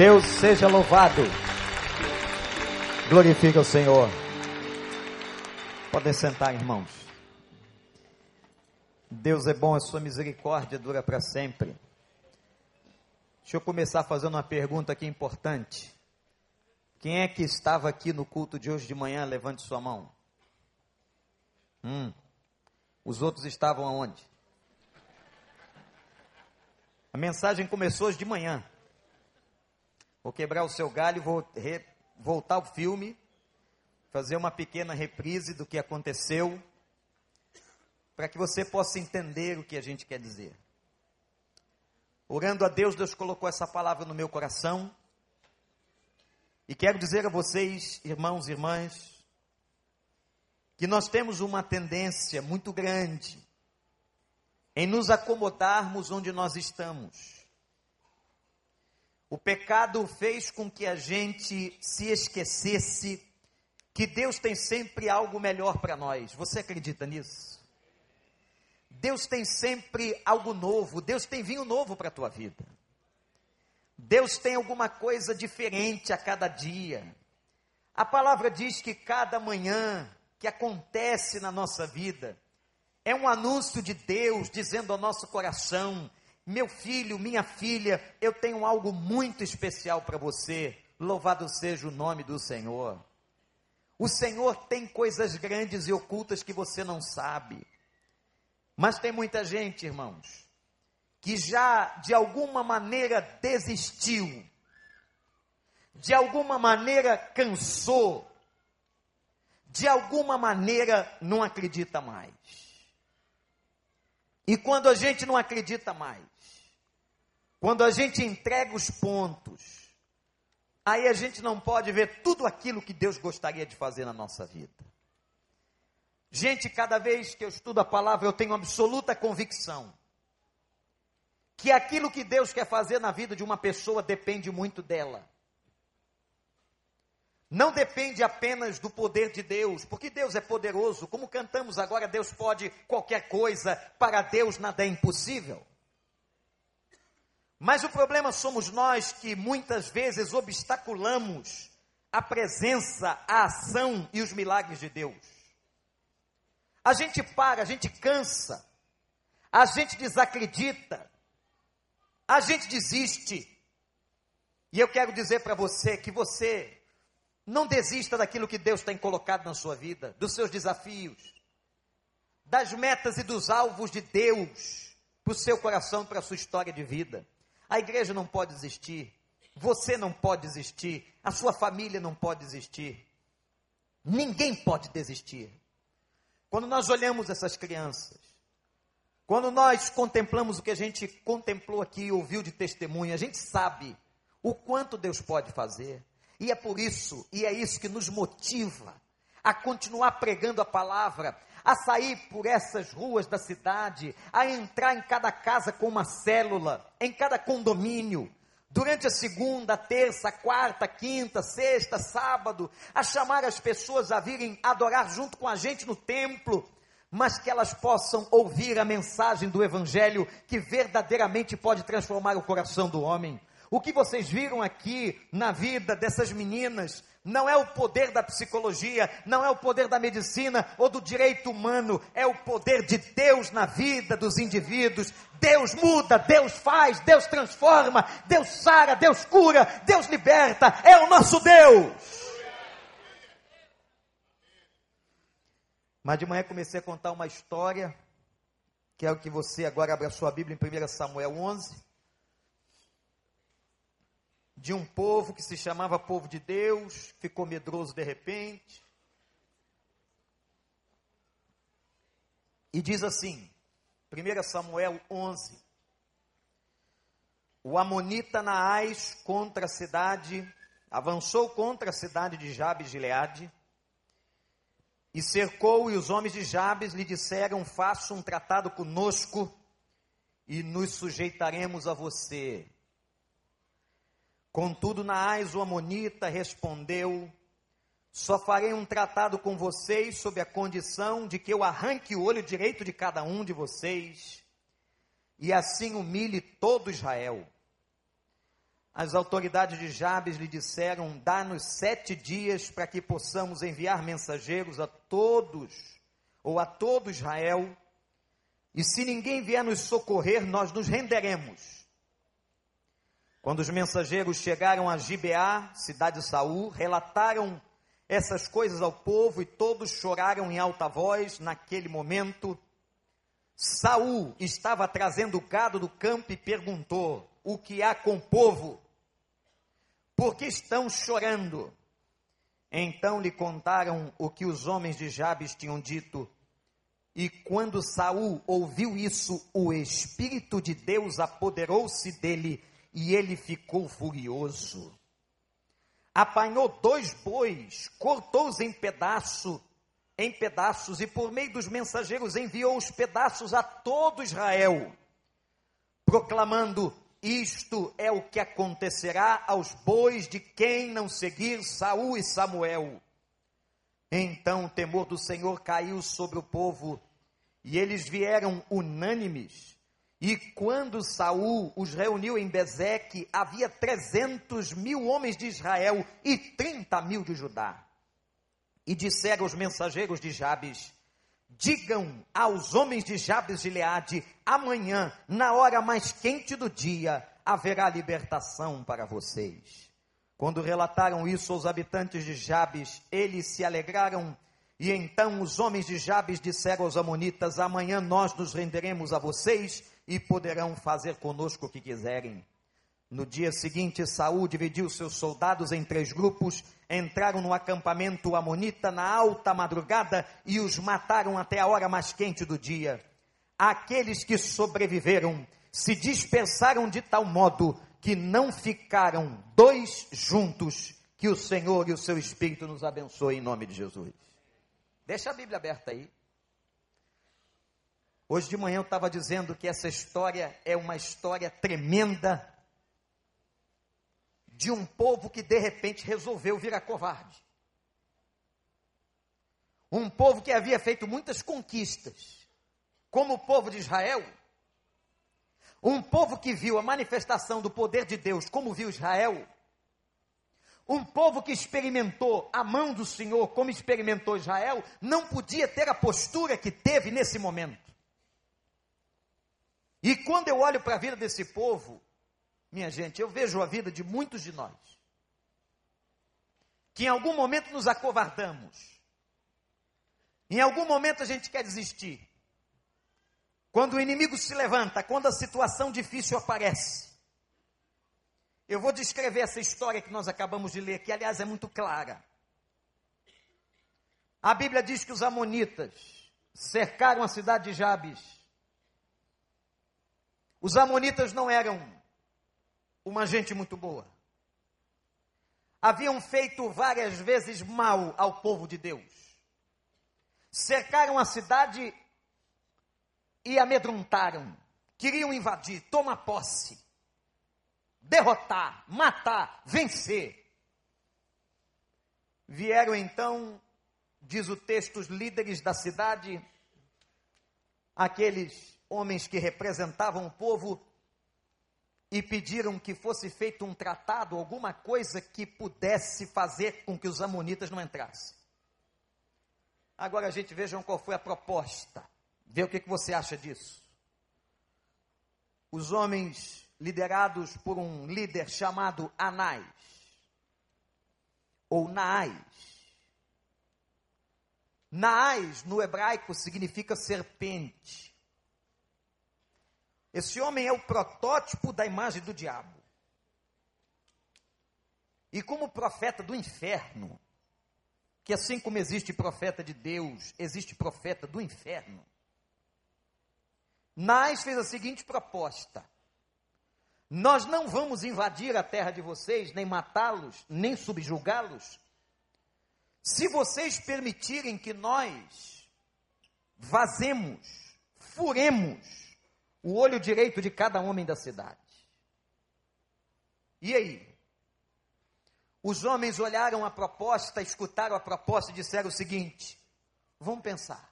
Deus seja louvado. Glorifica o Senhor. Podem sentar, irmãos. Deus é bom, a sua misericórdia dura para sempre. Deixa eu começar fazendo uma pergunta aqui importante. Quem é que estava aqui no culto de hoje de manhã? Levante sua mão. Hum. Os outros estavam aonde? A mensagem começou hoje de manhã. Vou quebrar o seu galho, vou re, voltar o filme, fazer uma pequena reprise do que aconteceu, para que você possa entender o que a gente quer dizer. Orando a Deus, Deus colocou essa palavra no meu coração. E quero dizer a vocês, irmãos e irmãs, que nós temos uma tendência muito grande em nos acomodarmos onde nós estamos. O pecado fez com que a gente se esquecesse que Deus tem sempre algo melhor para nós. Você acredita nisso? Deus tem sempre algo novo, Deus tem vinho novo para a tua vida. Deus tem alguma coisa diferente a cada dia. A palavra diz que cada manhã que acontece na nossa vida é um anúncio de Deus dizendo ao nosso coração: meu filho, minha filha, eu tenho algo muito especial para você. Louvado seja o nome do Senhor. O Senhor tem coisas grandes e ocultas que você não sabe. Mas tem muita gente, irmãos, que já de alguma maneira desistiu, de alguma maneira cansou, de alguma maneira não acredita mais. E quando a gente não acredita mais, quando a gente entrega os pontos, aí a gente não pode ver tudo aquilo que Deus gostaria de fazer na nossa vida. Gente, cada vez que eu estudo a palavra, eu tenho absoluta convicção que aquilo que Deus quer fazer na vida de uma pessoa depende muito dela. Não depende apenas do poder de Deus, porque Deus é poderoso, como cantamos agora, Deus pode qualquer coisa, para Deus nada é impossível. Mas o problema somos nós que muitas vezes obstaculamos a presença, a ação e os milagres de Deus. A gente para, a gente cansa, a gente desacredita, a gente desiste. E eu quero dizer para você que você não desista daquilo que Deus tem colocado na sua vida, dos seus desafios, das metas e dos alvos de Deus para o seu coração, para a sua história de vida. A igreja não pode desistir, você não pode desistir, a sua família não pode desistir, ninguém pode desistir. Quando nós olhamos essas crianças, quando nós contemplamos o que a gente contemplou aqui e ouviu de testemunha, a gente sabe o quanto Deus pode fazer. E é por isso, e é isso que nos motiva a continuar pregando a palavra, a sair por essas ruas da cidade, a entrar em cada casa com uma célula, em cada condomínio, durante a segunda, terça, quarta, quinta, sexta, sábado, a chamar as pessoas a virem adorar junto com a gente no templo, mas que elas possam ouvir a mensagem do Evangelho que verdadeiramente pode transformar o coração do homem. O que vocês viram aqui na vida dessas meninas não é o poder da psicologia, não é o poder da medicina ou do direito humano, é o poder de Deus na vida dos indivíduos. Deus muda, Deus faz, Deus transforma, Deus sara, Deus cura, Deus liberta, é o nosso Deus. Mas de manhã comecei a contar uma história, que é o que você agora abre a sua Bíblia em 1 Samuel 11 de um povo que se chamava povo de Deus, ficou medroso de repente. E diz assim, 1 Samuel 11: O Amonita Naás contra a cidade, avançou contra a cidade de Jabes de Gileade, e cercou, e os homens de Jabes lhe disseram: Faça um tratado conosco, e nos sujeitaremos a você. Contudo, Naás, o Amonita, respondeu: Só farei um tratado com vocês sob a condição de que eu arranque o olho direito de cada um de vocês, e assim humilhe todo Israel. as autoridades de Jabes lhe disseram: Dá-nos sete dias para que possamos enviar mensageiros a todos, ou a todo Israel, e se ninguém vier nos socorrer, nós nos renderemos. Quando os mensageiros chegaram a Gibeá, cidade de Saul, relataram essas coisas ao povo e todos choraram em alta voz naquele momento. Saul estava trazendo o gado do campo e perguntou: O que há com o povo? Por que estão chorando? Então lhe contaram o que os homens de Jabes tinham dito. E quando Saul ouviu isso, o espírito de Deus apoderou-se dele e ele ficou furioso. Apanhou dois bois, cortou-os em pedaço em pedaços e por meio dos mensageiros enviou os pedaços a todo Israel, proclamando: Isto é o que acontecerá aos bois de quem não seguir Saul e Samuel. Então o temor do Senhor caiu sobre o povo, e eles vieram unânimes. E quando Saul os reuniu em Bezeque, havia trezentos mil homens de Israel e trinta mil de Judá. E disseram os mensageiros de Jabes: Digam aos homens de Jabes de Leade: amanhã, na hora mais quente do dia, haverá libertação para vocês. Quando relataram isso aos habitantes de Jabes, eles se alegraram. E então os homens de Jabes disseram aos Amonitas: Amanhã nós nos renderemos a vocês e poderão fazer conosco o que quiserem. No dia seguinte, Saul dividiu seus soldados em três grupos, entraram no acampamento amonita na alta madrugada e os mataram até a hora mais quente do dia. Aqueles que sobreviveram se dispersaram de tal modo que não ficaram dois juntos. Que o Senhor e o seu Espírito nos abençoe em nome de Jesus. Deixa a Bíblia aberta aí. Hoje de manhã eu estava dizendo que essa história é uma história tremenda de um povo que de repente resolveu virar covarde. Um povo que havia feito muitas conquistas, como o povo de Israel. Um povo que viu a manifestação do poder de Deus, como viu Israel. Um povo que experimentou a mão do Senhor, como experimentou Israel, não podia ter a postura que teve nesse momento. E quando eu olho para a vida desse povo, minha gente, eu vejo a vida de muitos de nós, que em algum momento nos acovardamos, em algum momento a gente quer desistir. Quando o inimigo se levanta, quando a situação difícil aparece. Eu vou descrever essa história que nós acabamos de ler, que aliás é muito clara. A Bíblia diz que os amonitas cercaram a cidade de Jabes. Os amonitas não eram uma gente muito boa. Haviam feito várias vezes mal ao povo de Deus. Cercaram a cidade e amedrontaram. Queriam invadir, tomar posse, derrotar, matar, vencer. Vieram então, diz o texto, os líderes da cidade, aqueles homens que representavam o povo, e pediram que fosse feito um tratado, alguma coisa que pudesse fazer com que os amonitas não entrassem. Agora a gente vejam qual foi a proposta. Vê o que, que você acha disso. Os homens liderados por um líder chamado Anás, ou Naás. Naás, no hebraico, significa serpente. Esse homem é o protótipo da imagem do diabo. E como profeta do inferno, que assim como existe profeta de Deus, existe profeta do inferno. Nais fez a seguinte proposta: Nós não vamos invadir a terra de vocês, nem matá-los, nem subjugá-los, se vocês permitirem que nós vazemos, furemos o olho direito de cada homem da cidade. E aí? Os homens olharam a proposta, escutaram a proposta e disseram o seguinte: vamos pensar.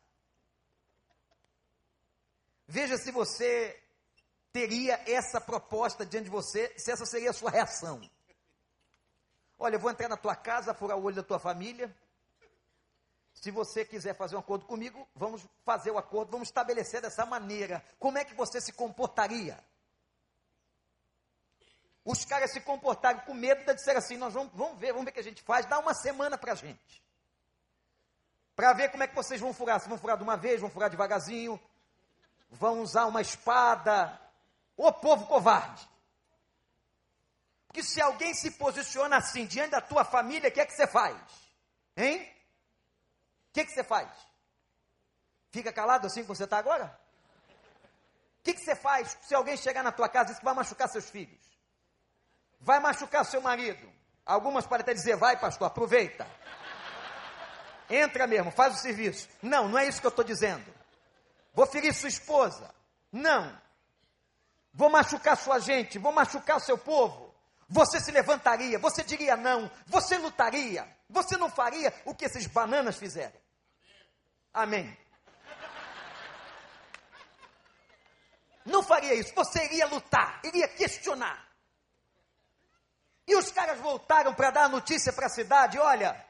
Veja se você teria essa proposta diante de você, se essa seria a sua reação. Olha, eu vou entrar na tua casa, furar o olho da tua família. Se você quiser fazer um acordo comigo, vamos fazer o acordo, vamos estabelecer dessa maneira. Como é que você se comportaria? Os caras se comportaram com medo de dizer assim: nós vamos, vamos ver, vamos ver o que a gente faz, dá uma semana para a gente. Para ver como é que vocês vão furar. Se vão furar de uma vez, vão furar devagarzinho, vão usar uma espada. Ô povo covarde! Porque se alguém se posiciona assim diante da tua família, o que é que você faz? Hein? O que, que você faz? Fica calado assim como você está agora? O que, que você faz se alguém chegar na tua casa e diz que vai machucar seus filhos? Vai machucar seu marido? Algumas podem até dizer, vai pastor, aproveita. Entra mesmo, faz o serviço. Não, não é isso que eu estou dizendo. Vou ferir sua esposa. Não. Vou machucar sua gente, vou machucar seu povo. Você se levantaria, você diria não, você lutaria, você não faria o que esses bananas fizeram. Amém. Não faria isso, você iria lutar, iria questionar. E os caras voltaram para dar a notícia para a cidade: olha,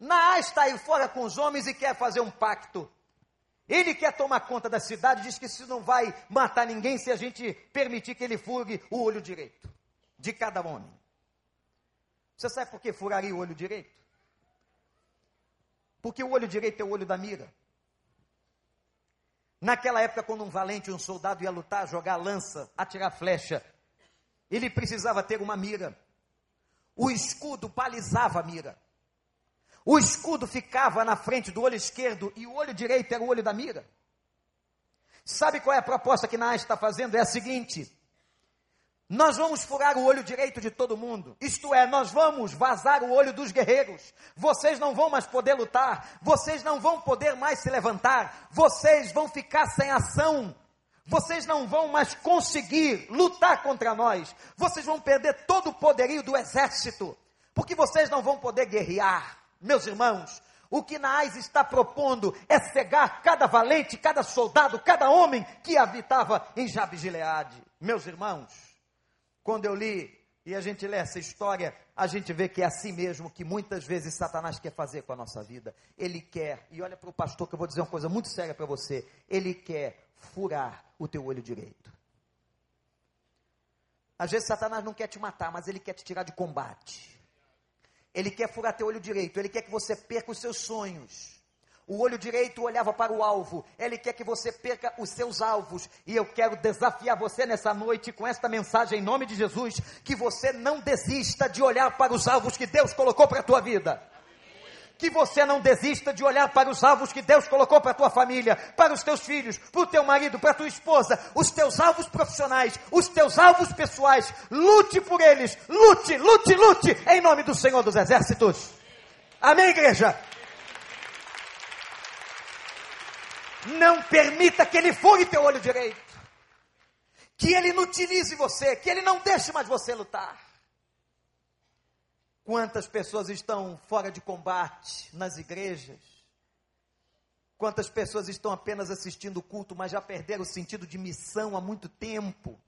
Naás está aí fora com os homens e quer fazer um pacto. Ele quer tomar conta da cidade, diz que isso não vai matar ninguém se a gente permitir que ele furgue o olho direito de cada homem. Você sabe por que furaria o olho direito? Porque o olho direito é o olho da mira. Naquela época, quando um valente, um soldado ia lutar, jogar lança, atirar flecha, ele precisava ter uma mira. O escudo balizava a mira. O escudo ficava na frente do olho esquerdo e o olho direito era o olho da mira. Sabe qual é a proposta que Naás está fazendo? É a seguinte: nós vamos furar o olho direito de todo mundo. Isto é, nós vamos vazar o olho dos guerreiros. Vocês não vão mais poder lutar. Vocês não vão poder mais se levantar. Vocês vão ficar sem ação. Vocês não vão mais conseguir lutar contra nós. Vocês vão perder todo o poderio do exército. Porque vocês não vão poder guerrear. Meus irmãos, o que Naás está propondo é cegar cada valente, cada soldado, cada homem que habitava em Jabes Gileade. Meus irmãos, quando eu li e a gente lê essa história, a gente vê que é assim mesmo que muitas vezes Satanás quer fazer com a nossa vida. Ele quer, e olha para o pastor que eu vou dizer uma coisa muito séria para você: ele quer furar o teu olho direito. Às vezes Satanás não quer te matar, mas ele quer te tirar de combate. Ele quer furar teu olho direito, ele quer que você perca os seus sonhos. O olho direito olhava para o alvo. Ele quer que você perca os seus alvos. E eu quero desafiar você nessa noite com esta mensagem em nome de Jesus, que você não desista de olhar para os alvos que Deus colocou para a tua vida. Que você não desista de olhar para os alvos que Deus colocou para a tua família, para os teus filhos, para o teu marido, para a tua esposa, os teus alvos profissionais, os teus alvos pessoais. Lute por eles, lute, lute, lute, em nome do Senhor dos Exércitos. Amém, igreja? Não permita que ele fure teu olho direito. Que ele inutilize você, que ele não deixe mais você lutar. Quantas pessoas estão fora de combate nas igrejas? Quantas pessoas estão apenas assistindo o culto, mas já perderam o sentido de missão há muito tempo?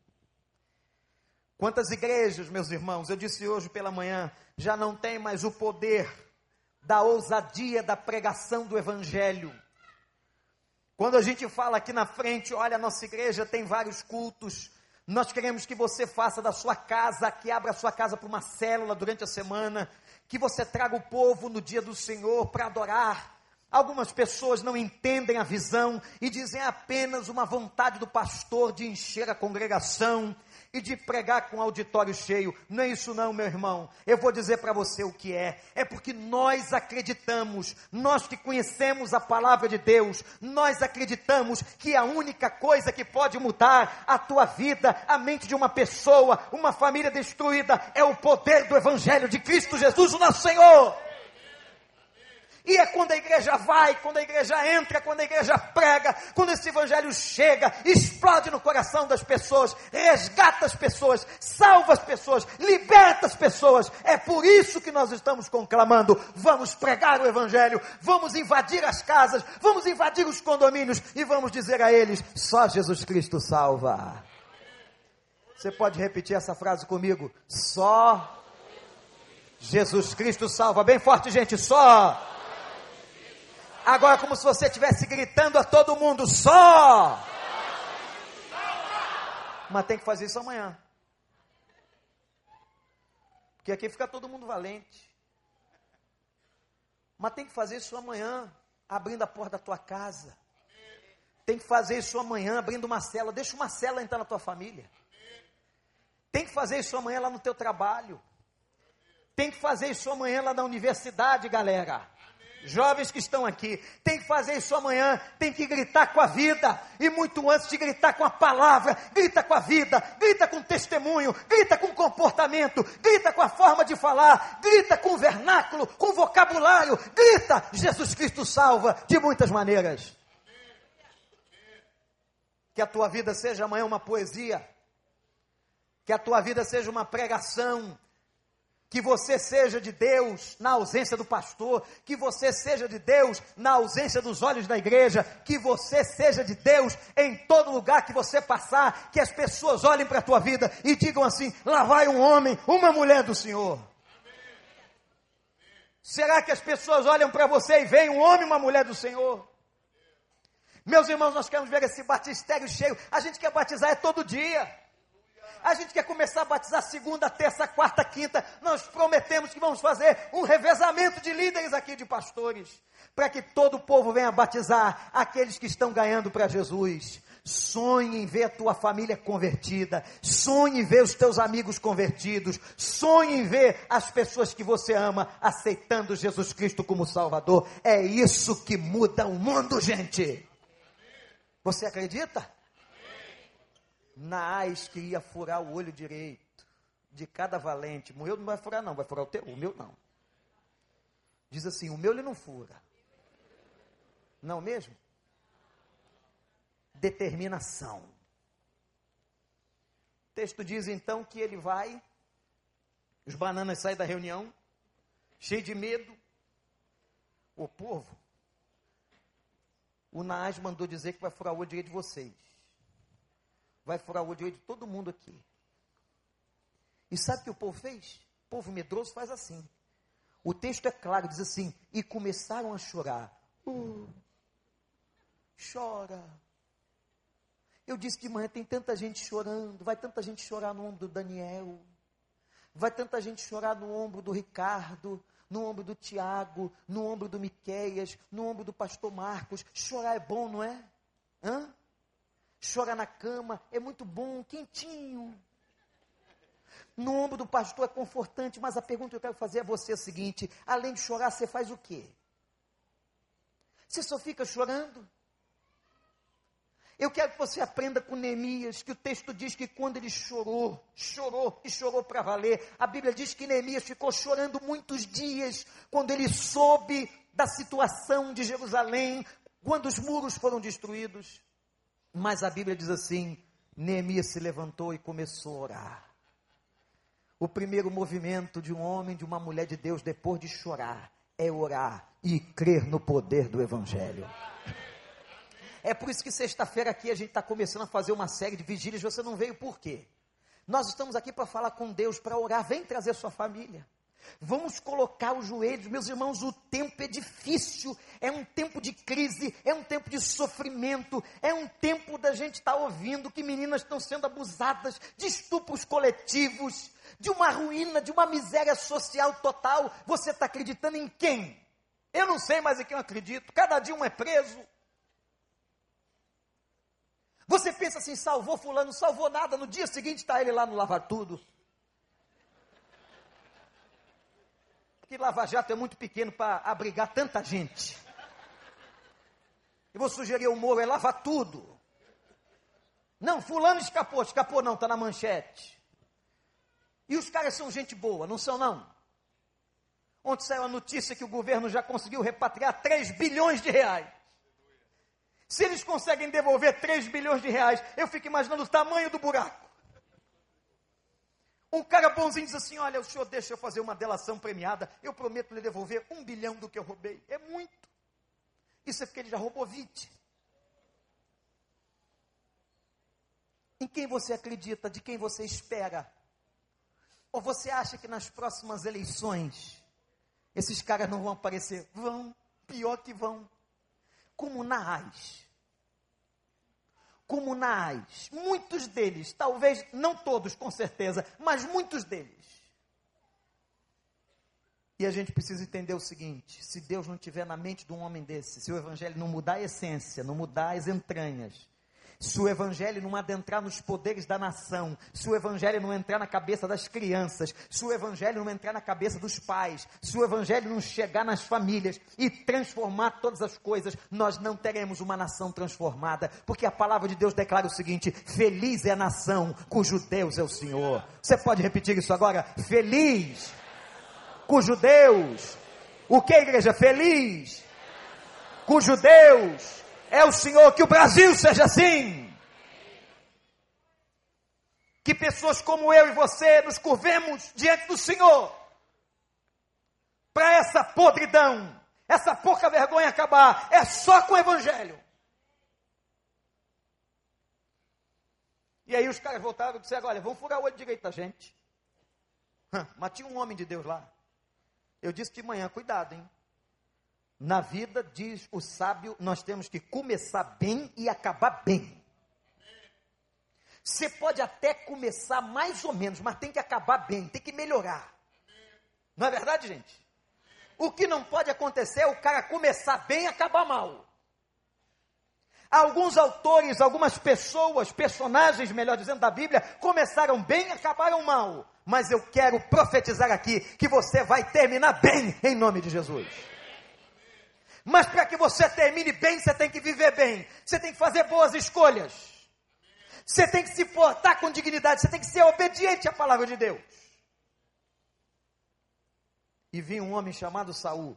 Quantas igrejas, meus irmãos, eu disse hoje pela manhã, já não tem mais o poder da ousadia da pregação do Evangelho. Quando a gente fala aqui na frente, olha, a nossa igreja tem vários cultos. Nós queremos que você faça da sua casa, que abra a sua casa para uma célula durante a semana, que você traga o povo no dia do Senhor para adorar. Algumas pessoas não entendem a visão e dizem é apenas uma vontade do pastor de encher a congregação e de pregar com auditório cheio. Não é isso não, meu irmão. Eu vou dizer para você o que é. É porque nós acreditamos, nós que conhecemos a palavra de Deus, nós acreditamos que a única coisa que pode mudar a tua vida, a mente de uma pessoa, uma família destruída, é o poder do evangelho de Cristo Jesus, o nosso Senhor. E é quando a igreja vai, quando a igreja entra, quando a igreja prega, quando esse evangelho chega, explode no coração das pessoas, resgata as pessoas, salva as pessoas, liberta as pessoas. É por isso que nós estamos conclamando: vamos pregar o evangelho, vamos invadir as casas, vamos invadir os condomínios e vamos dizer a eles: só Jesus Cristo salva. Você pode repetir essa frase comigo? Só Jesus Cristo salva. Bem forte, gente. Só. Agora, como se você estivesse gritando a todo mundo: só. Mas tem que fazer isso amanhã. Porque aqui fica todo mundo valente. Mas tem que fazer isso amanhã, abrindo a porta da tua casa. Tem que fazer isso amanhã, abrindo uma cela. Deixa uma cela entrar na tua família. Tem que fazer isso amanhã lá no teu trabalho. Tem que fazer isso amanhã lá na universidade, galera. Jovens que estão aqui, tem que fazer isso amanhã, tem que gritar com a vida, e muito antes de gritar com a palavra, grita com a vida, grita com testemunho, grita com comportamento, grita com a forma de falar, grita com vernáculo, com vocabulário, grita, Jesus Cristo salva de muitas maneiras. Que a tua vida seja amanhã uma poesia, que a tua vida seja uma pregação, que você seja de Deus na ausência do pastor, que você seja de Deus na ausência dos olhos da igreja, que você seja de Deus em todo lugar que você passar, que as pessoas olhem para a tua vida e digam assim: lá vai um homem, uma mulher do Senhor. Será que as pessoas olham para você e veem um homem, uma mulher do Senhor? Meus irmãos, nós queremos ver esse batistério cheio. A gente quer batizar é todo dia. A gente quer começar a batizar segunda, terça, quarta, quinta. Nós prometemos que vamos fazer um revezamento de líderes aqui, de pastores, para que todo o povo venha batizar aqueles que estão ganhando para Jesus. Sonhe em ver a tua família convertida, sonhe em ver os teus amigos convertidos, sonhe em ver as pessoas que você ama aceitando Jesus Cristo como Salvador. É isso que muda o mundo, gente. Você acredita? Naás queria furar o olho direito de cada valente. O meu não vai furar, não, vai furar o teu, o meu não. Diz assim: o meu ele não fura. Não mesmo? Determinação. O texto diz então que ele vai, os bananas saem da reunião, cheio de medo. O povo, o Naás mandou dizer que vai furar o olho direito de vocês vai furar o olho de todo mundo aqui. E sabe o que o povo fez? O povo medroso faz assim. O texto é claro, diz assim: e começaram a chorar. Uh, chora. Eu disse de manhã: tem tanta gente chorando, vai tanta gente chorar no ombro do Daniel, vai tanta gente chorar no ombro do Ricardo, no ombro do Tiago, no ombro do Miqueias, no ombro do pastor Marcos. Chorar é bom, não é? Hã? Chora na cama, é muito bom, quentinho. No ombro do pastor é confortante, mas a pergunta que eu quero fazer a você é a seguinte: além de chorar, você faz o quê? Você só fica chorando? Eu quero que você aprenda com Neemias, que o texto diz que quando ele chorou, chorou e chorou para valer. A Bíblia diz que Neemias ficou chorando muitos dias quando ele soube da situação de Jerusalém, quando os muros foram destruídos. Mas a Bíblia diz assim: Neemias se levantou e começou a orar. O primeiro movimento de um homem, de uma mulher de Deus, depois de chorar, é orar e crer no poder do Evangelho. É por isso que sexta-feira aqui a gente está começando a fazer uma série de vigílias. Você não veio por quê? Nós estamos aqui para falar com Deus, para orar. Vem trazer sua família. Vamos colocar os joelhos, meus irmãos, o tempo é difícil, é um tempo de crise, é um tempo de sofrimento, é um tempo da gente estar tá ouvindo que meninas estão sendo abusadas, de estupros coletivos, de uma ruína, de uma miséria social total. Você está acreditando em quem? Eu não sei mais em quem eu acredito. Cada dia um é preso. Você pensa assim, salvou fulano, salvou nada, no dia seguinte está ele lá no lavar tudo. Que Lava Jato é muito pequeno para abrigar tanta gente. Eu vou sugerir o Moro, é lava tudo. Não, fulano escapou, escapou não, está na manchete. E os caras são gente boa, não são não? Ontem saiu a notícia que o governo já conseguiu repatriar 3 bilhões de reais. Se eles conseguem devolver 3 bilhões de reais, eu fico imaginando o tamanho do buraco. Um cara bonzinho diz assim: Olha, o senhor deixa eu fazer uma delação premiada, eu prometo lhe devolver um bilhão do que eu roubei. É muito. Isso é porque ele já roubou 20. Em quem você acredita, de quem você espera? Ou você acha que nas próximas eleições esses caras não vão aparecer? Vão, pior que vão. Comunais. Comunais. Muitos deles, talvez não todos com certeza, mas muitos deles. E a gente precisa entender o seguinte: se Deus não tiver na mente de um homem desse, se o evangelho não mudar a essência, não mudar as entranhas, se o evangelho não adentrar nos poderes da nação, se o evangelho não entrar na cabeça das crianças, se o evangelho não entrar na cabeça dos pais, se o evangelho não chegar nas famílias e transformar todas as coisas, nós não teremos uma nação transformada, porque a palavra de Deus declara o seguinte: feliz é a nação cujo Deus é o Senhor. Você pode repetir isso agora? Feliz cujo Deus, o que igreja? Feliz, cujo Deus é o Senhor, que o Brasil seja assim. Que pessoas como eu e você nos curvemos diante do Senhor, para essa podridão, essa pouca vergonha acabar, é só com o Evangelho. E aí os caras voltaram e disseram: Olha, vamos furar o olho direito da gente. Mas tinha um homem de Deus lá. Eu disse de manhã: Cuidado, hein? Na vida, diz o sábio, nós temos que começar bem e acabar bem. Você pode até começar mais ou menos, mas tem que acabar bem, tem que melhorar. Não é verdade, gente? O que não pode acontecer é o cara começar bem e acabar mal. Alguns autores, algumas pessoas, personagens, melhor dizendo, da Bíblia, começaram bem e acabaram mal. Mas eu quero profetizar aqui que você vai terminar bem em nome de Jesus. Mas para que você termine bem, você tem que viver bem. Você tem que fazer boas escolhas. Você tem que se portar com dignidade. Você tem que ser obediente à palavra de Deus. E vinha um homem chamado Saul.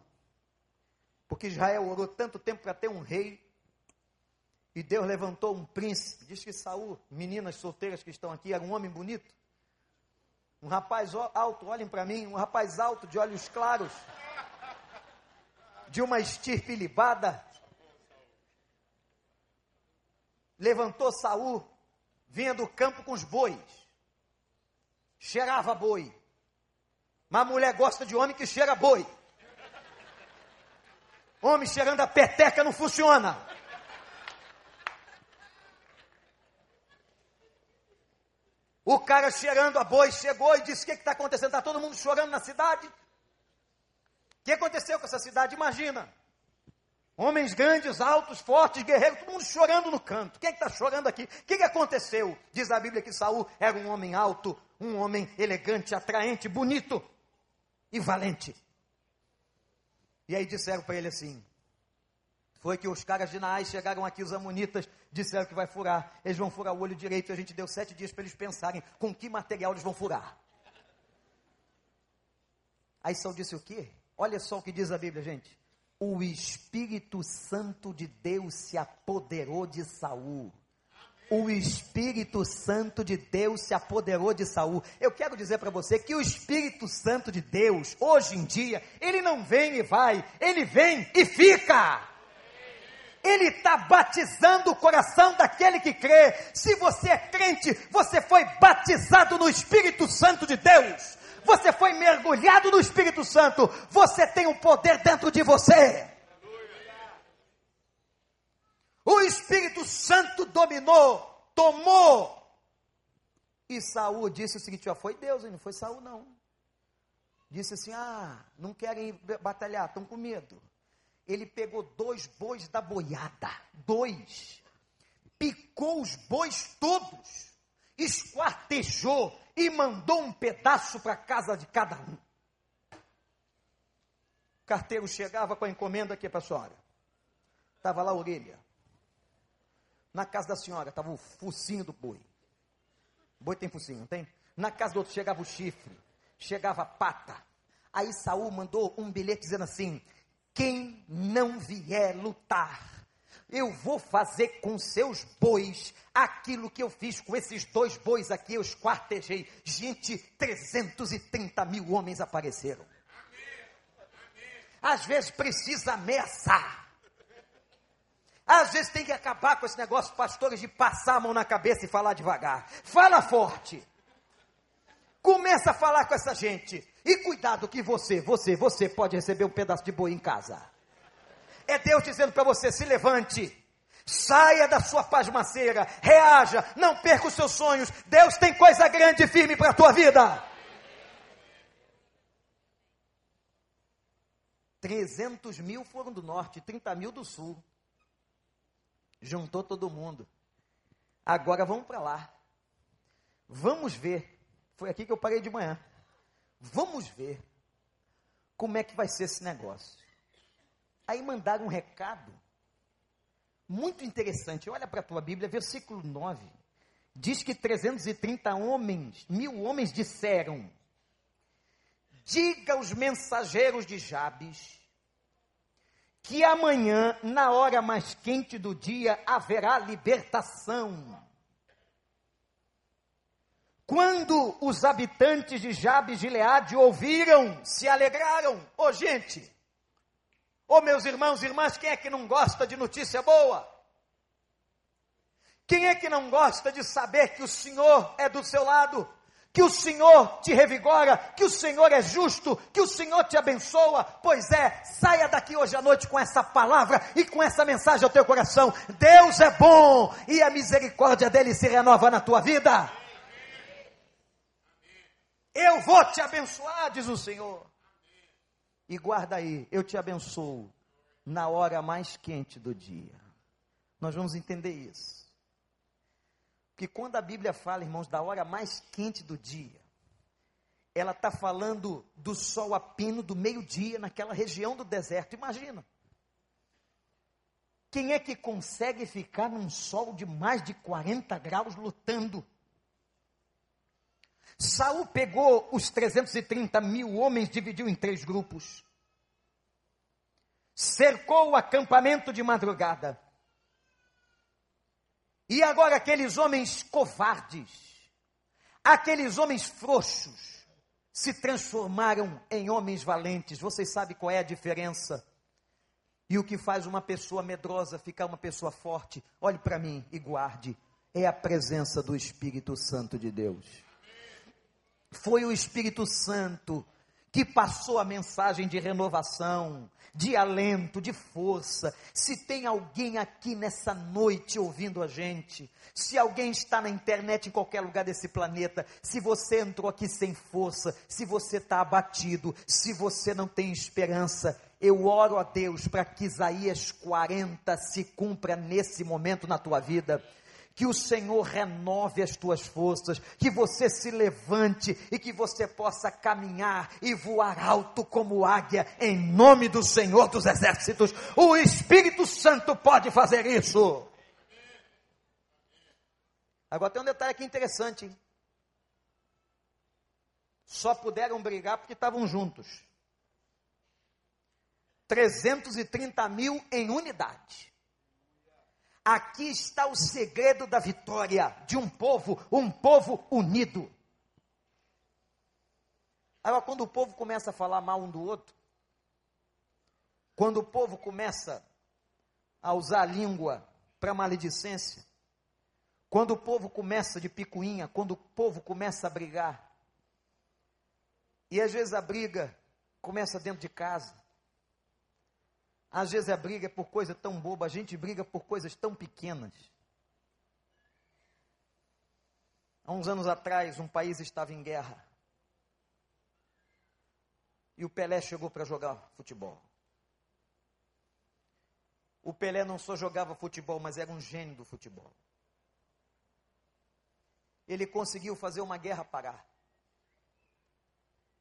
Porque Israel orou tanto tempo para ter um rei. E Deus levantou um príncipe. Diz que Saul, meninas solteiras que estão aqui, era um homem bonito. Um rapaz alto, olhem para mim, um rapaz alto de olhos claros de uma estirpe libada, levantou Saul, vinha do campo com os bois, cheirava boi. Mas a mulher gosta de homem que cheira boi. Homem cheirando a peteca não funciona. O cara cheirando a boi chegou e disse: O que está acontecendo? Está todo mundo chorando na cidade? Que aconteceu com essa cidade? Imagina. Homens grandes, altos, fortes, guerreiros, todo mundo chorando no canto. Quem é está chorando aqui? O que, que aconteceu? Diz a Bíblia que Saul era um homem alto, um homem elegante, atraente, bonito e valente. E aí disseram para ele assim: foi que os caras de Naás chegaram aqui, os amonitas, disseram que vai furar. Eles vão furar o olho direito. E a gente deu sete dias para eles pensarem com que material eles vão furar. Aí Saul disse o quê? Olha só o que diz a Bíblia, gente. O Espírito Santo de Deus se apoderou de Saul. O Espírito Santo de Deus se apoderou de Saul. Eu quero dizer para você que o Espírito Santo de Deus, hoje em dia, ele não vem e vai, ele vem e fica. Ele está batizando o coração daquele que crê. Se você é crente, você foi batizado no Espírito Santo de Deus você foi mergulhado no Espírito Santo, você tem um poder dentro de você. O Espírito Santo dominou, tomou. E Saul disse o seguinte: já foi Deus, não foi Saul, não. Disse assim: ah, não querem batalhar, estão com medo. Ele pegou dois bois da boiada, dois, picou os bois todos, esquartejou, e mandou um pedaço para casa de cada um. O carteiro chegava com a encomenda aqui para a senhora. Estava lá a orelha. Na casa da senhora estava o focinho do boi. Boi tem focinho, não tem? Na casa do outro chegava o chifre, chegava a pata. Aí Saul mandou um bilhete dizendo assim: quem não vier lutar eu vou fazer com seus bois aquilo que eu fiz com esses dois bois aqui, eu esquartejei. Gente, 330 mil homens apareceram. Às vezes precisa ameaçar. Às vezes tem que acabar com esse negócio, pastores, de passar a mão na cabeça e falar devagar. Fala forte. Começa a falar com essa gente. E cuidado que você, você, você pode receber um pedaço de boi em casa. É Deus dizendo para você: se levante. Saia da sua pasmaceira, reaja, não perca os seus sonhos. Deus tem coisa grande e firme para a tua vida. 300 mil foram do norte, 30 mil do sul. Juntou todo mundo. Agora vamos para lá. Vamos ver. Foi aqui que eu parei de manhã. Vamos ver como é que vai ser esse negócio. Aí mandaram um recado muito interessante. Olha para a tua Bíblia, versículo 9. Diz que 330 homens, mil homens disseram: Diga aos mensageiros de Jabes que amanhã, na hora mais quente do dia, haverá libertação. Quando os habitantes de Jabes de Leade ouviram, se alegraram. Ô oh, gente, oh, meus irmãos e irmãs, quem é que não gosta de notícia boa? Quem é que não gosta de saber que o Senhor é do seu lado? que o Senhor te revigora, que o Senhor é justo, que o Senhor te abençoa. Pois é, saia daqui hoje à noite com essa palavra e com essa mensagem ao teu coração. Deus é bom e a misericórdia dele se renova na tua vida. Eu vou te abençoar, diz o Senhor. E guarda aí, eu te abençoo na hora mais quente do dia. Nós vamos entender isso. Que quando a Bíblia fala, irmãos, da hora mais quente do dia, ela está falando do sol a pino do meio-dia naquela região do deserto. Imagina. Quem é que consegue ficar num sol de mais de 40 graus lutando? Saul pegou os 330 mil homens, dividiu em três grupos, cercou o acampamento de madrugada, e agora aqueles homens covardes, aqueles homens frouxos, se transformaram em homens valentes. Vocês sabem qual é a diferença? E o que faz uma pessoa medrosa ficar uma pessoa forte? Olhe para mim e guarde. É a presença do Espírito Santo de Deus. Foi o Espírito Santo que passou a mensagem de renovação, de alento, de força. Se tem alguém aqui nessa noite ouvindo a gente, se alguém está na internet em qualquer lugar desse planeta, se você entrou aqui sem força, se você está abatido, se você não tem esperança, eu oro a Deus para que Isaías 40 se cumpra nesse momento na tua vida que o Senhor renove as tuas forças, que você se levante e que você possa caminhar e voar alto como águia, em nome do Senhor dos Exércitos. O Espírito Santo pode fazer isso. Agora tem um detalhe aqui interessante. Hein? Só puderam brigar porque estavam juntos. 330 mil em unidade. Aqui está o segredo da vitória de um povo, um povo unido. Agora, quando o povo começa a falar mal um do outro, quando o povo começa a usar a língua para maledicência, quando o povo começa de picuinha, quando o povo começa a brigar, e às vezes a briga começa dentro de casa, às vezes a briga é por coisa tão boba, a gente briga por coisas tão pequenas. Há uns anos atrás, um país estava em guerra. E o Pelé chegou para jogar futebol. O Pelé não só jogava futebol, mas era um gênio do futebol. Ele conseguiu fazer uma guerra parar.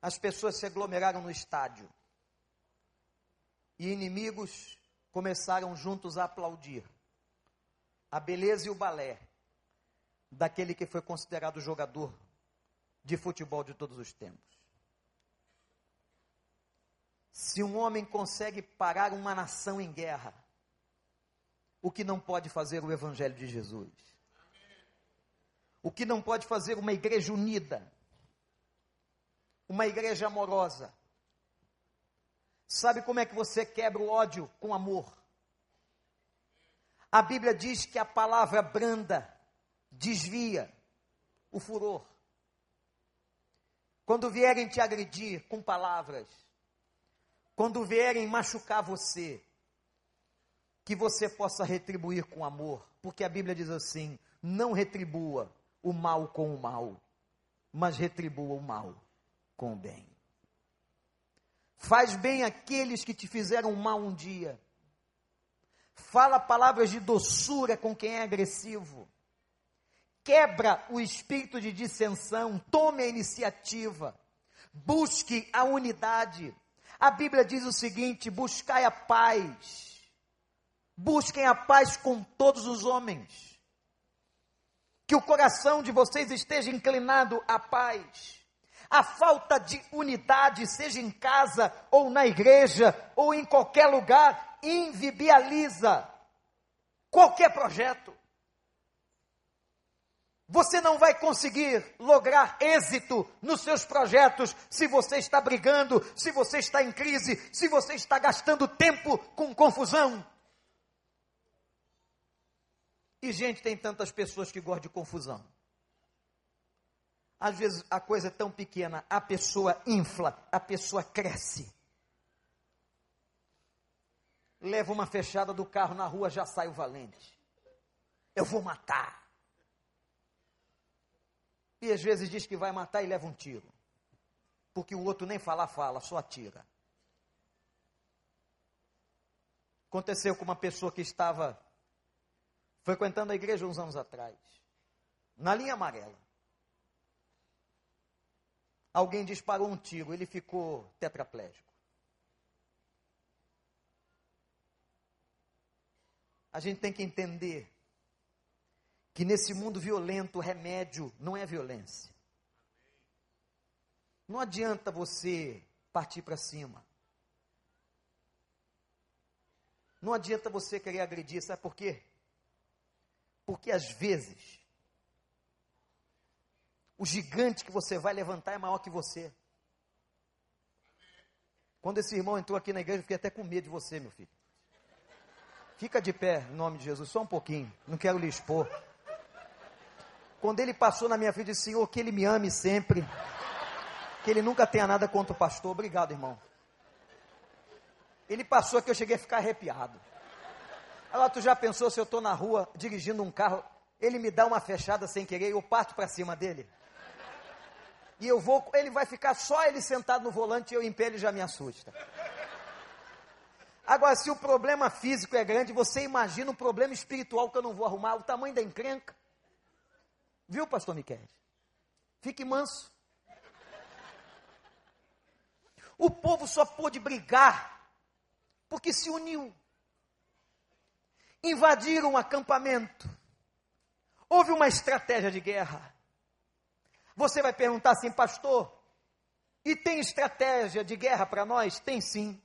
As pessoas se aglomeraram no estádio e inimigos começaram juntos a aplaudir a beleza e o balé daquele que foi considerado jogador de futebol de todos os tempos. Se um homem consegue parar uma nação em guerra, o que não pode fazer o Evangelho de Jesus? O que não pode fazer uma igreja unida, uma igreja amorosa, Sabe como é que você quebra o ódio com amor? A Bíblia diz que a palavra branda desvia o furor. Quando vierem te agredir com palavras, quando vierem machucar você, que você possa retribuir com amor, porque a Bíblia diz assim: não retribua o mal com o mal, mas retribua o mal com o bem. Faz bem aqueles que te fizeram mal um dia. Fala palavras de doçura com quem é agressivo. Quebra o espírito de dissensão, tome a iniciativa. Busque a unidade. A Bíblia diz o seguinte: buscai a paz Busquem a paz com todos os homens. Que o coração de vocês esteja inclinado à paz. A falta de unidade, seja em casa ou na igreja ou em qualquer lugar, invibializa qualquer projeto. Você não vai conseguir lograr êxito nos seus projetos se você está brigando, se você está em crise, se você está gastando tempo com confusão. E, gente, tem tantas pessoas que gostam de confusão. Às vezes a coisa é tão pequena, a pessoa infla, a pessoa cresce. Leva uma fechada do carro na rua, já sai o valente. Eu vou matar. E às vezes diz que vai matar e leva um tiro. Porque o outro nem falar fala, só atira. Aconteceu com uma pessoa que estava frequentando a igreja uns anos atrás, na linha amarela. Alguém disparou um tiro, ele ficou tetraplégico. A gente tem que entender que nesse mundo violento, o remédio não é violência. Não adianta você partir para cima. Não adianta você querer agredir, sabe por quê? Porque às vezes, o gigante que você vai levantar é maior que você. Quando esse irmão entrou aqui na igreja, eu fiquei até com medo de você, meu filho. Fica de pé, em nome de Jesus, só um pouquinho, não quero lhe expor. Quando ele passou na minha frente, disse: Senhor, que ele me ame sempre, que ele nunca tenha nada contra o pastor. Obrigado, irmão. Ele passou aqui, eu cheguei a ficar arrepiado. Agora, tu já pensou se eu estou na rua dirigindo um carro, ele me dá uma fechada sem querer e eu parto para cima dele? E eu vou, ele vai ficar só ele sentado no volante e eu em pé ele já me assusta. Agora, se o problema físico é grande, você imagina um problema espiritual que eu não vou arrumar, o tamanho da encrenca. Viu, pastor Miquel? Fique manso. O povo só pôde brigar porque se uniu invadiram um acampamento. Houve uma estratégia de guerra. Você vai perguntar assim, pastor, e tem estratégia de guerra para nós? Tem sim.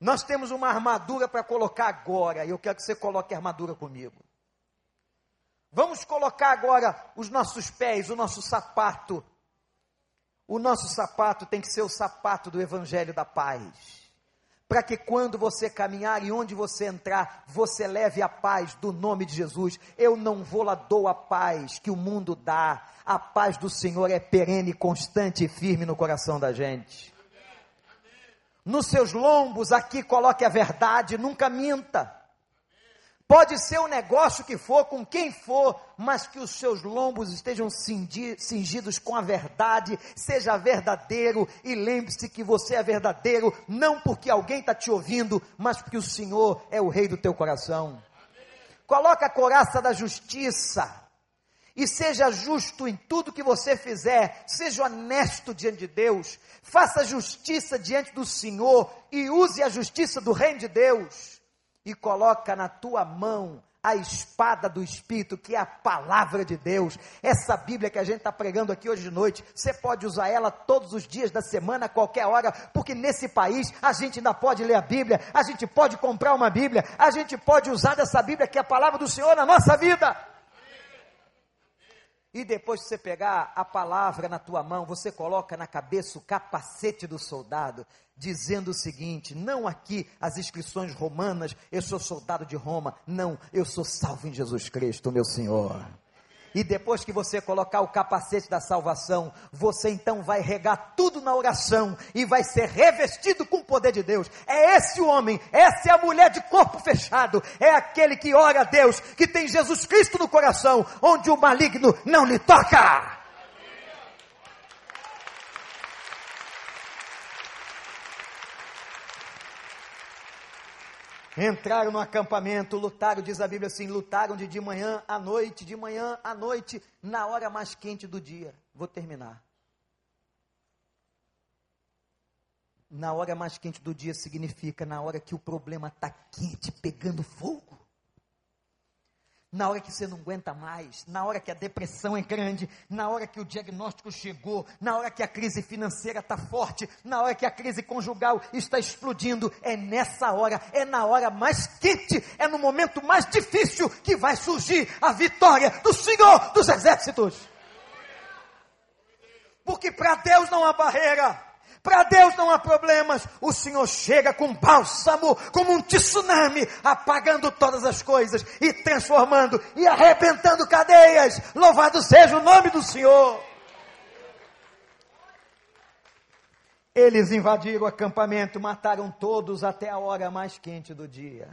Nós temos uma armadura para colocar agora, e eu quero que você coloque a armadura comigo. Vamos colocar agora os nossos pés, o nosso sapato. O nosso sapato tem que ser o sapato do Evangelho da Paz para que quando você caminhar e onde você entrar, você leve a paz do nome de Jesus. Eu não vou lá dou a paz que o mundo dá. A paz do Senhor é perene, constante e firme no coração da gente. Nos seus lombos aqui coloque a verdade, nunca minta. Pode ser o negócio que for, com quem for, mas que os seus lombos estejam cingidos com a verdade, seja verdadeiro e lembre-se que você é verdadeiro, não porque alguém está te ouvindo, mas porque o Senhor é o rei do teu coração. Coloca a coraça da justiça e seja justo em tudo que você fizer, seja honesto diante de Deus, faça justiça diante do Senhor e use a justiça do reino de Deus e coloca na tua mão a espada do Espírito, que é a palavra de Deus. Essa Bíblia que a gente está pregando aqui hoje de noite, você pode usar ela todos os dias da semana, a qualquer hora, porque nesse país a gente ainda pode ler a Bíblia, a gente pode comprar uma Bíblia, a gente pode usar dessa Bíblia, que é a palavra do Senhor na nossa vida. E depois que você pegar a palavra na tua mão, você coloca na cabeça o capacete do soldado, dizendo o seguinte: não aqui as inscrições romanas, eu sou soldado de Roma. Não, eu sou salvo em Jesus Cristo, meu Senhor. E depois que você colocar o capacete da salvação, você então vai regar tudo na oração e vai ser revestido com o poder de Deus. É esse o homem, essa é a mulher de corpo fechado, é aquele que ora a Deus, que tem Jesus Cristo no coração, onde o maligno não lhe toca. Entraram no acampamento, lutaram, diz a Bíblia assim: lutaram de, de manhã à noite, de manhã à noite, na hora mais quente do dia. Vou terminar. Na hora mais quente do dia significa na hora que o problema está quente, pegando fogo na hora que você não aguenta mais, na hora que a depressão é grande, na hora que o diagnóstico chegou, na hora que a crise financeira está forte, na hora que a crise conjugal está explodindo, é nessa hora, é na hora mais quente, é no momento mais difícil que vai surgir a vitória do Senhor dos Exércitos. Porque para Deus não há barreira. Para Deus não há problemas. O Senhor chega com bálsamo, como um tsunami, apagando todas as coisas e transformando e arrebentando cadeias. Louvado seja o nome do Senhor. Eles invadiram o acampamento, mataram todos até a hora mais quente do dia.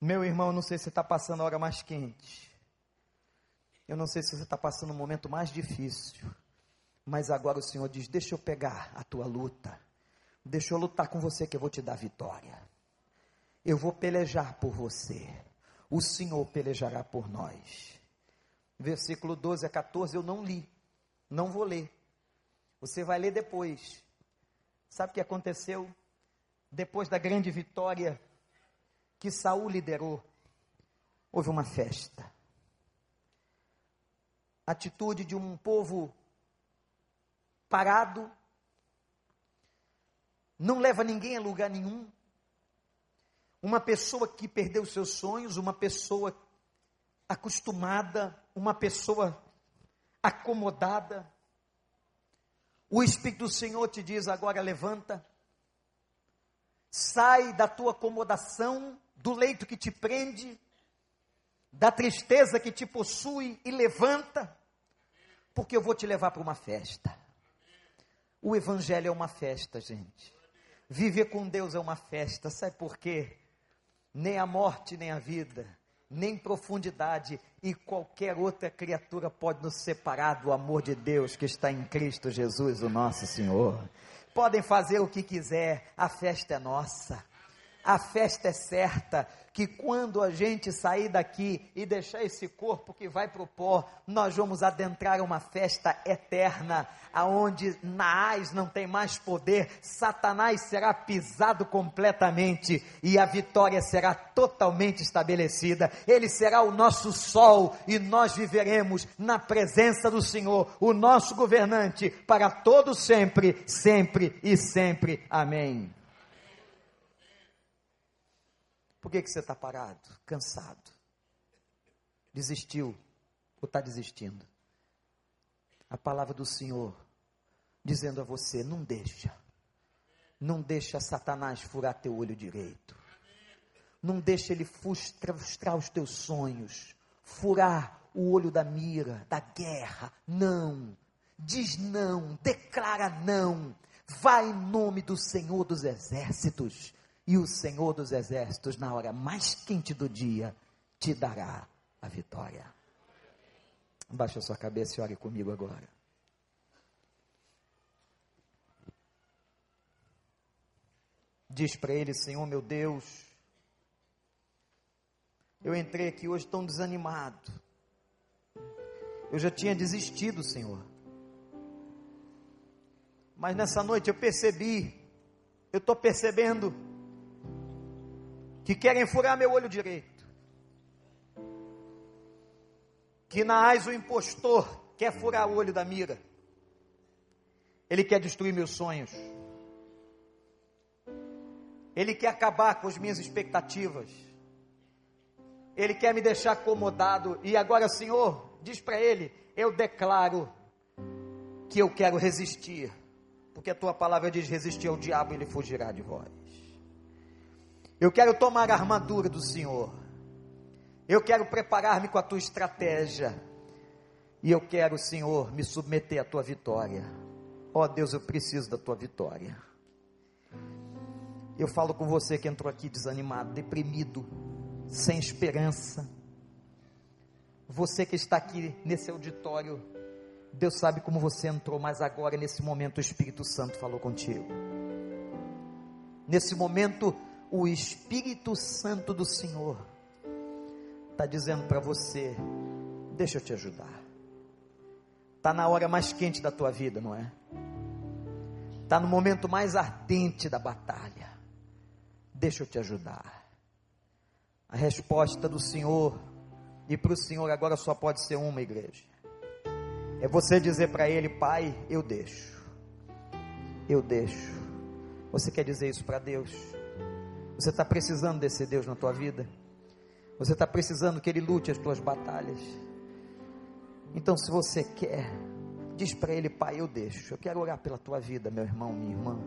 Meu irmão, não sei se está passando a hora mais quente. Eu não sei se você está passando o momento mais difícil. Mas agora o Senhor diz: Deixa eu pegar a tua luta. Deixa eu lutar com você que eu vou te dar vitória. Eu vou pelejar por você. O Senhor pelejará por nós. Versículo 12 a 14 eu não li. Não vou ler. Você vai ler depois. Sabe o que aconteceu? Depois da grande vitória que Saul liderou, houve uma festa. Atitude de um povo parado, não leva ninguém a lugar nenhum. Uma pessoa que perdeu seus sonhos, uma pessoa acostumada, uma pessoa acomodada. O Espírito do Senhor te diz agora: levanta, sai da tua acomodação, do leito que te prende, da tristeza que te possui e levanta, porque eu vou te levar para uma festa. O Evangelho é uma festa, gente. Viver com Deus é uma festa, sabe por quê? Nem a morte, nem a vida, nem profundidade e qualquer outra criatura pode nos separar do amor de Deus que está em Cristo Jesus, o nosso Senhor. Podem fazer o que quiser, a festa é nossa. A festa é certa que quando a gente sair daqui e deixar esse corpo que vai para o pó, nós vamos adentrar uma festa eterna, aonde Naás não tem mais poder, Satanás será pisado completamente e a vitória será totalmente estabelecida. Ele será o nosso sol e nós viveremos na presença do Senhor, o nosso governante, para todo sempre, sempre e sempre. Amém. Por que, que você está parado, cansado? Desistiu? Ou está desistindo? A palavra do Senhor dizendo a você: não deixa, não deixa Satanás furar teu olho direito, não deixa ele frustrar, os teus sonhos, furar o olho da mira, da guerra. Não, diz não, declara não, vai em nome do Senhor dos Exércitos e o Senhor dos Exércitos, na hora mais quente do dia, te dará a vitória. Baixa sua cabeça e ore comigo agora. Diz para ele, Senhor meu Deus, eu entrei aqui hoje tão desanimado. Eu já tinha desistido, Senhor. Mas nessa noite eu percebi, eu estou percebendo que querem furar meu olho direito. Que Naás, o impostor, quer furar o olho da mira. Ele quer destruir meus sonhos. Ele quer acabar com as minhas expectativas. Ele quer me deixar acomodado. E agora, Senhor, diz para ele: eu declaro que eu quero resistir, porque a tua palavra diz: resistir ao diabo, ele fugirá de vós. Eu quero tomar a armadura do Senhor, eu quero preparar-me com a tua estratégia, e eu quero, Senhor, me submeter à tua vitória. Ó oh, Deus, eu preciso da tua vitória. Eu falo com você que entrou aqui desanimado, deprimido, sem esperança. Você que está aqui nesse auditório, Deus sabe como você entrou, mas agora, nesse momento, o Espírito Santo falou contigo. Nesse momento, o Espírito Santo do Senhor está dizendo para você: deixa eu te ajudar. Está na hora mais quente da tua vida, não é? Está no momento mais ardente da batalha. Deixa eu te ajudar. A resposta do Senhor, e para o Senhor agora só pode ser uma igreja. É você dizer para Ele, Pai, eu deixo. Eu deixo. Você quer dizer isso para Deus? Você está precisando desse Deus na tua vida? Você está precisando que Ele lute as tuas batalhas? Então, se você quer, Diz para ele, pai, eu deixo. Eu quero orar pela tua vida, meu irmão, minha irmã.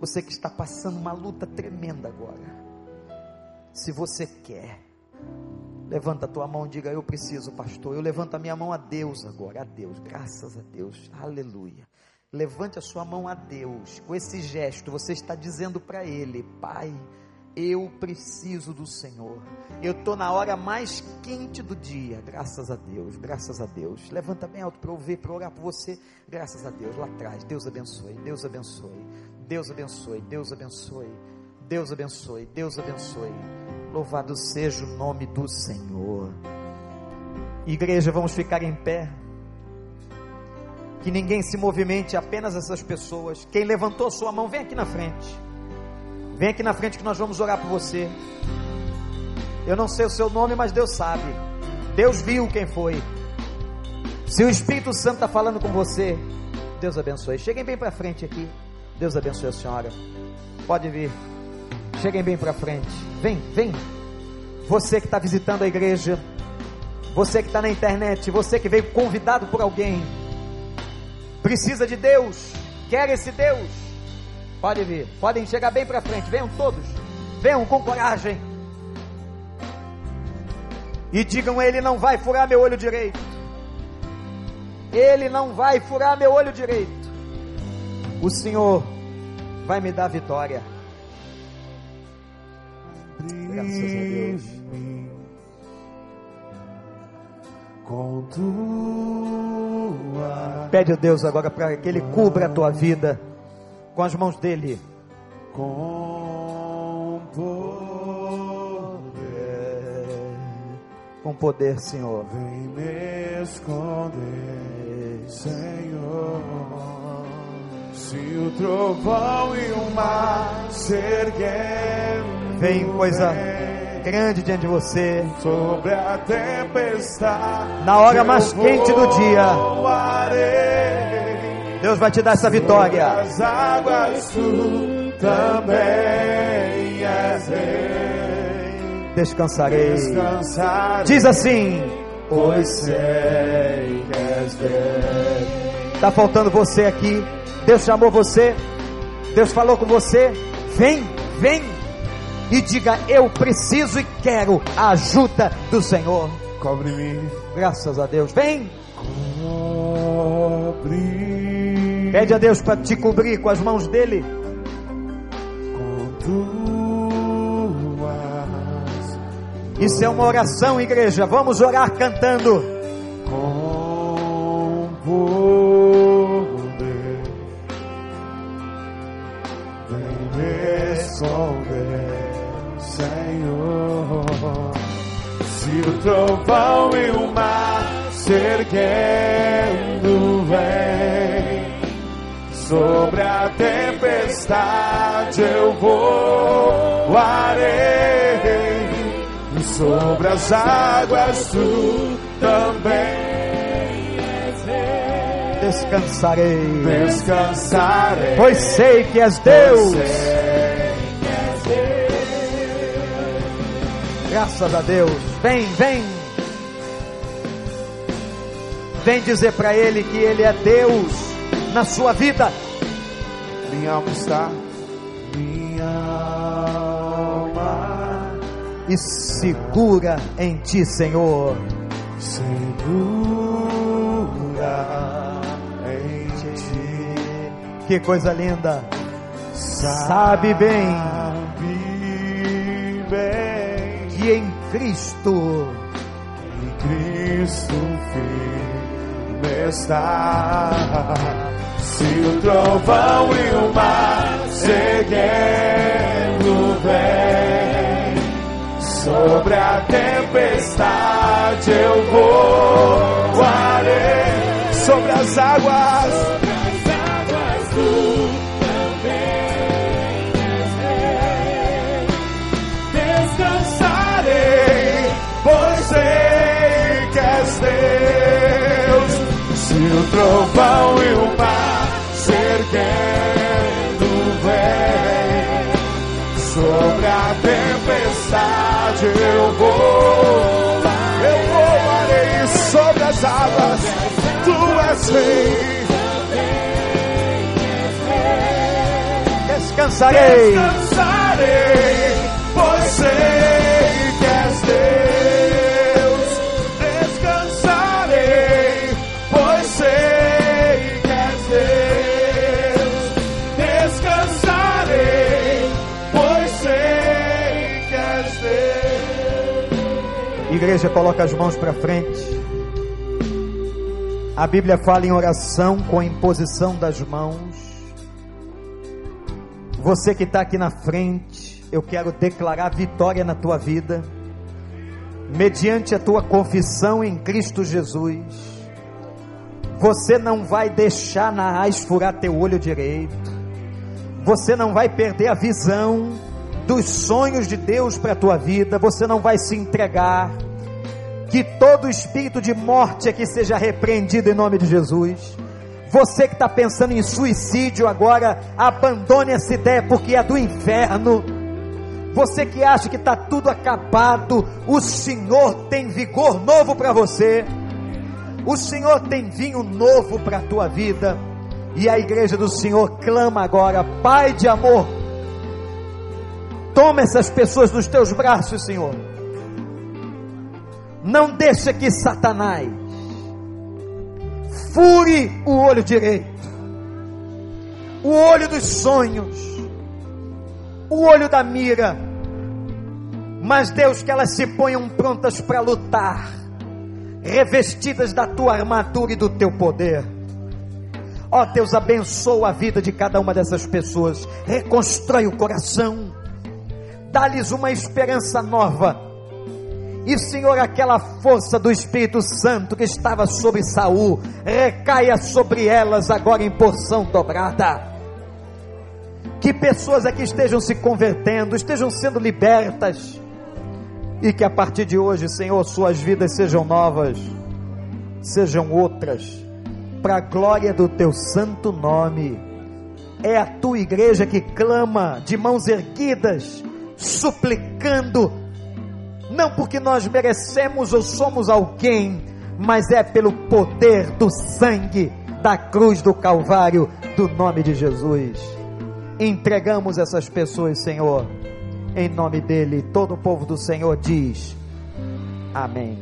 Você que está passando uma luta tremenda agora. Se você quer, levanta a tua mão e diga: Eu preciso, pastor. Eu levanto a minha mão a Deus agora, a Deus, graças a Deus, aleluia. Levante a sua mão a Deus, com esse gesto, você está dizendo para Ele: Pai, eu preciso do Senhor. Eu estou na hora mais quente do dia. Graças a Deus, graças a Deus. Levanta bem alto para eu ver, para orar por você. Graças a Deus, lá atrás. Deus abençoe, Deus abençoe, Deus abençoe, Deus abençoe, Deus abençoe, Deus abençoe. Louvado seja o nome do Senhor. Igreja, vamos ficar em pé. Que ninguém se movimente, apenas essas pessoas. Quem levantou sua mão, vem aqui na frente. Vem aqui na frente que nós vamos orar por você. Eu não sei o seu nome, mas Deus sabe. Deus viu quem foi. Se o Espírito Santo está falando com você, Deus abençoe. Cheguem bem para frente aqui. Deus abençoe a senhora. Pode vir. Cheguem bem para frente. Vem, vem. Você que está visitando a igreja, você que está na internet, você que veio convidado por alguém, precisa de Deus, quer esse Deus. Pode vir, podem chegar bem para frente, venham todos, venham com coragem. E digam: Ele não vai furar meu olho direito. Ele não vai furar meu olho direito. O Senhor vai me dar vitória. Graças a Deus. Com tua... Pede a Deus agora para que Ele cubra a tua vida com as mãos dele. Com poder, com poder, Senhor. Vem me esconder, Senhor. Se o trovão e o mar se erguendo, vem coisa grande diante de você. Sobre a tempestade, na hora mais quente do dia. Deus vai te dar essa vitória. As águas tu também és rei. Descansarei. Descansarei. Diz assim: Pois sei que és rei. Está faltando você aqui. Deus chamou você. Deus falou com você. Vem, vem. E diga: Eu preciso e quero a ajuda do Senhor. Cobre-me. Graças a Deus. Vem. Cobre Pede a Deus para te cobrir com as mãos dele. Com tuas. Isso é uma oração, igreja. Vamos orar cantando. Com poder. Vem me esconder, Senhor. Se o trovão e o mar se erguendo vem Sobre a tempestade eu voarei, e sobre as águas tu também descansarei. Descansarei, pois sei que és Deus. Graças a Deus. Vem, vem. Vem dizer para Ele que Ele é Deus na sua vida. Minha alma está, minha alma e segura em Ti, Senhor. segura em ti. Que coisa linda. Sabe bem Sabe bem que em Cristo em Cristo firme está. Se o trovão e o mar seguindo vem, sobre a tempestade eu voarei, sobre as águas. Descansarei, pois sei que és Deus. Se o trovão e o mar cercando vem, sobre a tempestade eu vou. Eu voarei sobre as águas, tu és rei. descansarei. Descansarei, pois sei Igreja, coloca as mãos para frente. A Bíblia fala em oração com imposição das mãos. Você que está aqui na frente, eu quero declarar vitória na tua vida, mediante a tua confissão em Cristo Jesus. Você não vai deixar Naás furar teu olho direito, você não vai perder a visão dos sonhos de Deus para a tua vida, você não vai se entregar. Que todo espírito de morte aqui seja repreendido em nome de Jesus. Você que está pensando em suicídio agora, abandone essa ideia porque é do inferno. Você que acha que está tudo acabado, o Senhor tem vigor novo para você. O Senhor tem vinho novo para a tua vida. E a igreja do Senhor clama agora, Pai de amor, toma essas pessoas nos teus braços, Senhor. Não deixa que Satanás fure o olho direito, o olho dos sonhos, o olho da mira. Mas Deus, que elas se ponham prontas para lutar, revestidas da tua armadura e do teu poder. Ó Deus, abençoa a vida de cada uma dessas pessoas, reconstrói o coração, dá-lhes uma esperança nova. E Senhor, aquela força do Espírito Santo que estava sobre Saul, recaia sobre elas agora em porção dobrada. Que pessoas aqui estejam se convertendo, estejam sendo libertas. E que a partir de hoje, Senhor, suas vidas sejam novas, sejam outras, para a glória do teu santo nome. É a tua igreja que clama de mãos erguidas, suplicando, não porque nós merecemos ou somos alguém, mas é pelo poder do sangue da cruz do Calvário, do nome de Jesus. Entregamos essas pessoas, Senhor, em nome dele. Todo o povo do Senhor diz: Amém.